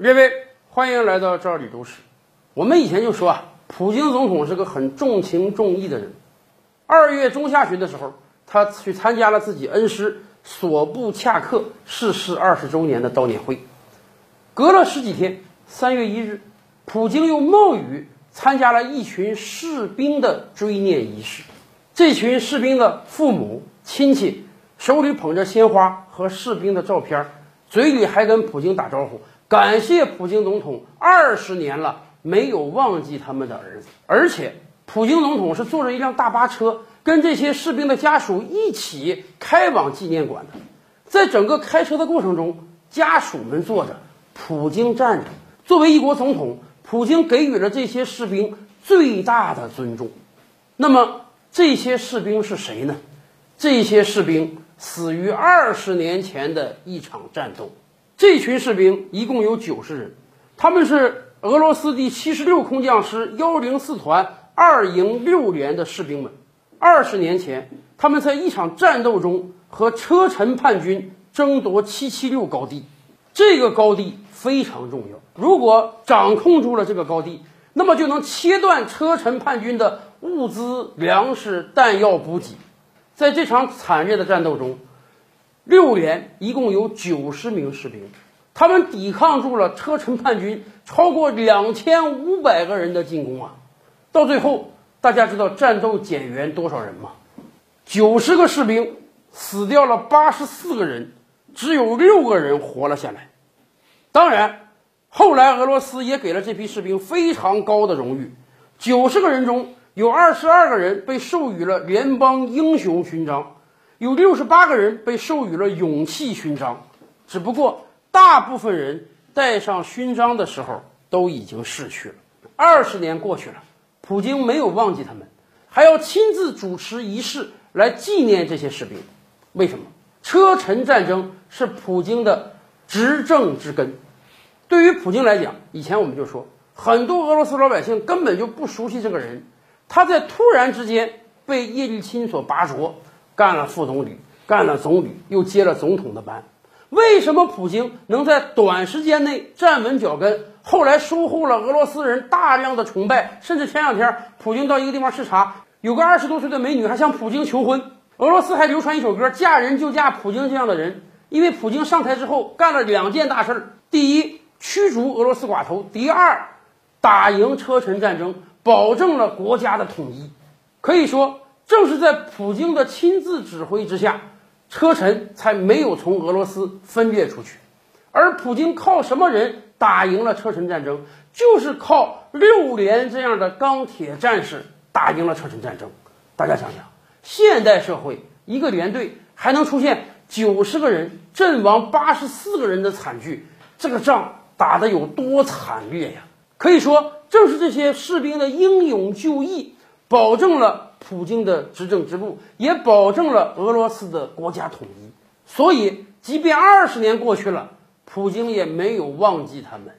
列位，欢迎来到这里读史。我们以前就说啊，普京总统是个很重情重义的人。二月中下旬的时候，他去参加了自己恩师索布恰克逝世二十周年的悼念会。隔了十几天，三月一日，普京又冒雨参加了一群士兵的追念仪式。这群士兵的父母亲戚手里捧着鲜花和士兵的照片，嘴里还跟普京打招呼，感谢普京总统二十年了没有忘记他们的儿子。而且，普京总统是坐着一辆大巴车，跟这些士兵的家属一起开往纪念馆的。在整个开车的过程中，家属们坐着，普京站着。作为一国总统，普京给予了这些士兵最大的尊重。那么，这些士兵是谁呢？这些士兵死于二十年前的一场战斗。这群士兵一共有九十人，他们是俄罗斯第七十六空降师幺零四团二营六连的士兵们。二十年前，他们在一场战斗中和车臣叛军争夺七七六高地。这个高地非常重要，如果掌控住了这个高地，那么就能切断车臣叛军的。物资、粮食、弹药补给，在这场惨烈的战斗中，六连一共有九十名士兵，他们抵抗住了车臣叛军超过两千五百个人的进攻啊！到最后，大家知道战斗减员多少人吗？九十个士兵死掉了八十四个人，只有六个人活了下来。当然，后来俄罗斯也给了这批士兵非常高的荣誉，九十个人中。有二十二个人被授予了联邦英雄勋章，有六十八个人被授予了勇气勋章。只不过，大部分人戴上勋章的时候都已经逝去了。二十年过去了，普京没有忘记他们，还要亲自主持仪式来纪念这些士兵。为什么？车臣战争是普京的执政之根。对于普京来讲，以前我们就说，很多俄罗斯老百姓根本就不熟悉这个人。他在突然之间被叶利钦所拔擢，干了副总理，干了总理，又接了总统的班。为什么普京能在短时间内站稳脚跟，后来收获了俄罗斯人大量的崇拜？甚至前两天，普京到一个地方视察，有个二十多岁的美女还向普京求婚。俄罗斯还流传一首歌：“嫁人就嫁普京这样的人。”因为普京上台之后干了两件大事儿：第一，驱逐俄罗斯寡头；第二，打赢车臣战争。保证了国家的统一，可以说，正是在普京的亲自指挥之下，车臣才没有从俄罗斯分裂出去。而普京靠什么人打赢了车臣战争？就是靠六连这样的钢铁战士打赢了车臣战争。大家想想，现代社会一个连队还能出现九十个人阵亡八十四个人的惨剧，这个仗打得有多惨烈呀！可以说。正是这些士兵的英勇就义，保证了普京的执政之路，也保证了俄罗斯的国家统一。所以，即便二十年过去了，普京也没有忘记他们。